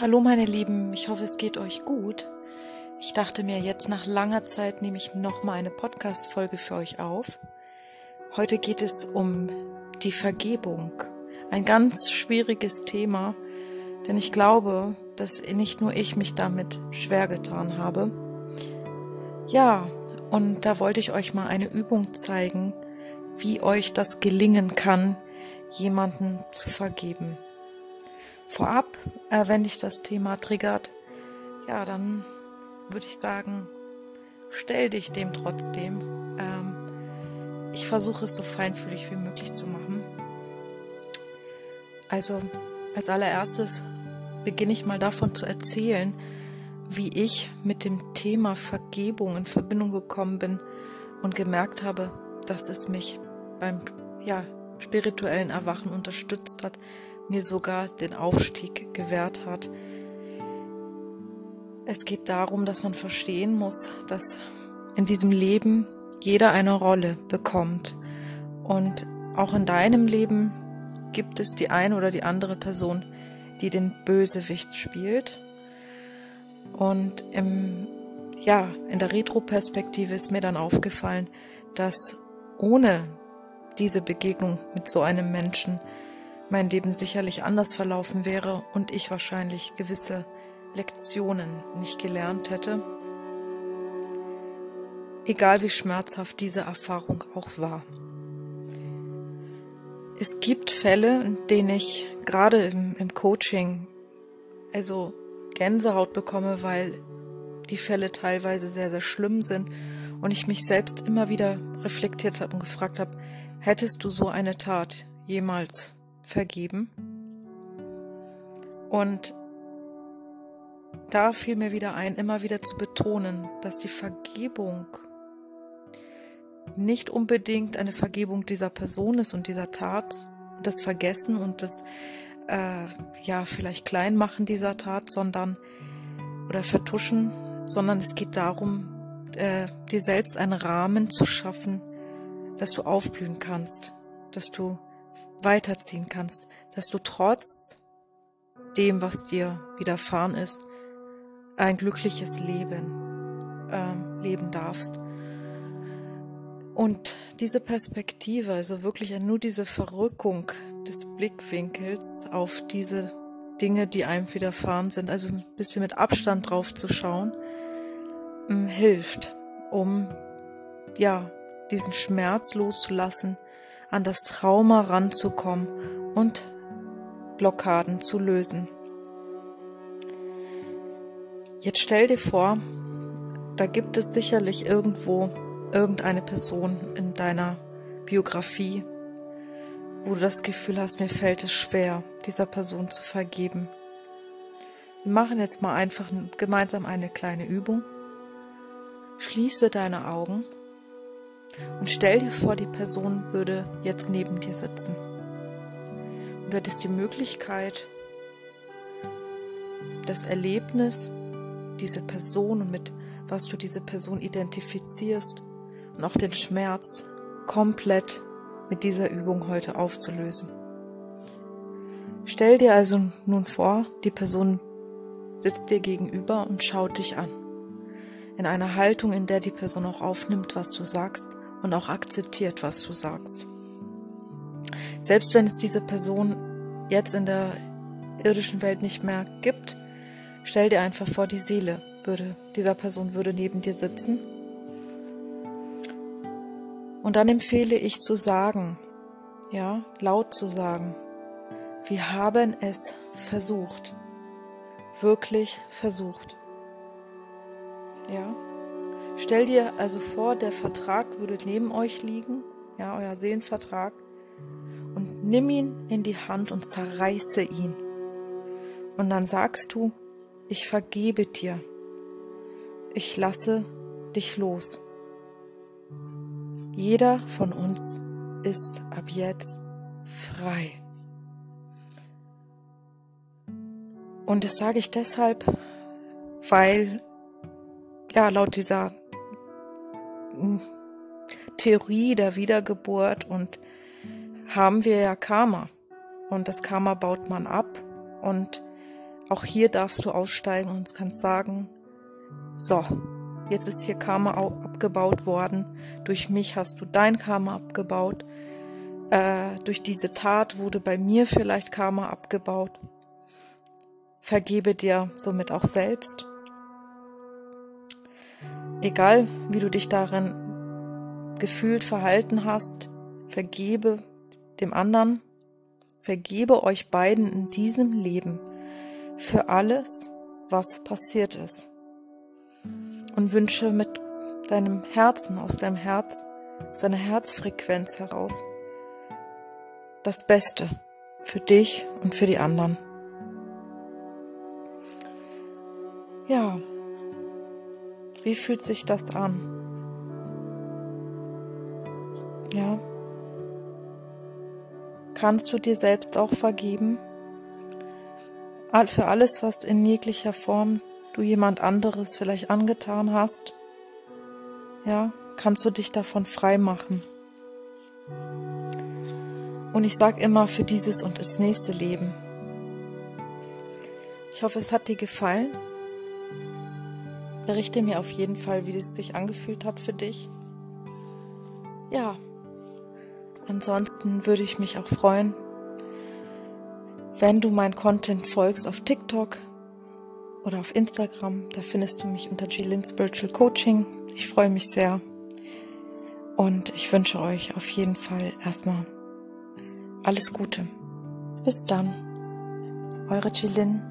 Hallo meine Lieben, ich hoffe es geht euch gut. Ich dachte mir, jetzt nach langer Zeit nehme ich nochmal eine Podcast-Folge für euch auf. Heute geht es um die Vergebung. Ein ganz schwieriges Thema, denn ich glaube, dass nicht nur ich mich damit schwer getan habe. Ja, und da wollte ich euch mal eine Übung zeigen, wie euch das gelingen kann, jemanden zu vergeben. Vorab, äh, wenn dich das Thema triggert, ja, dann würde ich sagen, stell dich dem trotzdem. Ähm, ich versuche es so feinfühlig wie möglich zu machen. Also als allererstes beginne ich mal davon zu erzählen, wie ich mit dem Thema Vergebung in Verbindung gekommen bin und gemerkt habe, dass es mich beim ja, spirituellen Erwachen unterstützt hat, mir sogar den Aufstieg gewährt hat. Es geht darum, dass man verstehen muss, dass in diesem Leben jeder eine Rolle bekommt. Und auch in deinem Leben gibt es die eine oder die andere Person, die den Bösewicht spielt. Und im, ja, in der Retroperspektive ist mir dann aufgefallen, dass ohne diese Begegnung mit so einem Menschen mein Leben sicherlich anders verlaufen wäre und ich wahrscheinlich gewisse Lektionen nicht gelernt hätte, egal wie schmerzhaft diese Erfahrung auch war. Es gibt Fälle, in denen ich gerade im, im Coaching also Gänsehaut bekomme, weil die Fälle teilweise sehr, sehr schlimm sind und ich mich selbst immer wieder reflektiert habe und gefragt habe, hättest du so eine Tat jemals vergeben. Und da fiel mir wieder ein, immer wieder zu betonen, dass die Vergebung nicht unbedingt eine Vergebung dieser Person ist und dieser Tat, das Vergessen und das äh, ja vielleicht Kleinmachen dieser Tat, sondern oder Vertuschen, sondern es geht darum, äh, dir selbst einen Rahmen zu schaffen, dass du aufblühen kannst, dass du weiterziehen kannst, dass du trotz dem, was dir widerfahren ist, ein glückliches Leben äh, leben darfst. Und diese Perspektive, also wirklich nur diese Verrückung des Blickwinkels auf diese Dinge, die einem widerfahren sind, also ein bisschen mit Abstand drauf zu schauen, ähm, hilft, um ja diesen Schmerz loszulassen, an das Trauma ranzukommen und Blockaden zu lösen. Jetzt stell dir vor, da gibt es sicherlich irgendwo irgendeine Person in deiner Biografie, wo du das Gefühl hast, mir fällt es schwer, dieser Person zu vergeben. Wir machen jetzt mal einfach gemeinsam eine kleine Übung. Schließe deine Augen und stell dir vor, die Person würde jetzt neben dir sitzen. Und du hättest die Möglichkeit, das Erlebnis dieser Person und mit was du diese Person identifizierst und auch den Schmerz komplett mit dieser Übung heute aufzulösen. Stell dir also nun vor, die Person sitzt dir gegenüber und schaut dich an. In einer Haltung, in der die Person auch aufnimmt, was du sagst und auch akzeptiert, was du sagst. Selbst wenn es diese Person jetzt in der irdischen Welt nicht mehr gibt, stell dir einfach vor, die Seele würde, dieser Person würde neben dir sitzen. Und dann empfehle ich zu sagen, ja, laut zu sagen, wir haben es versucht, wirklich versucht. Ja, Stell dir also vor, der Vertrag würde neben euch liegen, ja, euer Seelenvertrag, und nimm ihn in die Hand und zerreiße ihn. Und dann sagst du, ich vergebe dir. Ich lasse dich los. Jeder von uns ist ab jetzt frei. Und das sage ich deshalb, weil ja laut dieser Theorie der Wiedergeburt und haben wir ja Karma. Und das Karma baut man ab. Und auch hier darfst du aussteigen und kannst sagen, so, jetzt ist hier Karma abgebaut worden. Durch mich hast du dein Karma abgebaut. Äh, durch diese Tat wurde bei mir vielleicht Karma abgebaut. Vergebe dir somit auch selbst. Egal, wie du dich darin gefühlt verhalten hast, vergebe dem anderen, vergebe euch beiden in diesem Leben für alles, was passiert ist. Und wünsche mit deinem Herzen, aus deinem Herz, aus Herzfrequenz heraus, das Beste für dich und für die anderen. Ja, wie fühlt sich das an? Ja. Kannst du dir selbst auch vergeben? Für alles, was in jeglicher Form du jemand anderes vielleicht angetan hast? Ja, kannst du dich davon frei machen? Und ich sag immer für dieses und das nächste Leben. Ich hoffe, es hat dir gefallen. Berichte mir auf jeden Fall, wie es sich angefühlt hat für dich. Ja, ansonsten würde ich mich auch freuen, wenn du mein Content folgst auf TikTok oder auf Instagram. Da findest du mich unter Jilin Spiritual Coaching. Ich freue mich sehr. Und ich wünsche euch auf jeden Fall erstmal alles Gute. Bis dann. Eure Jilin.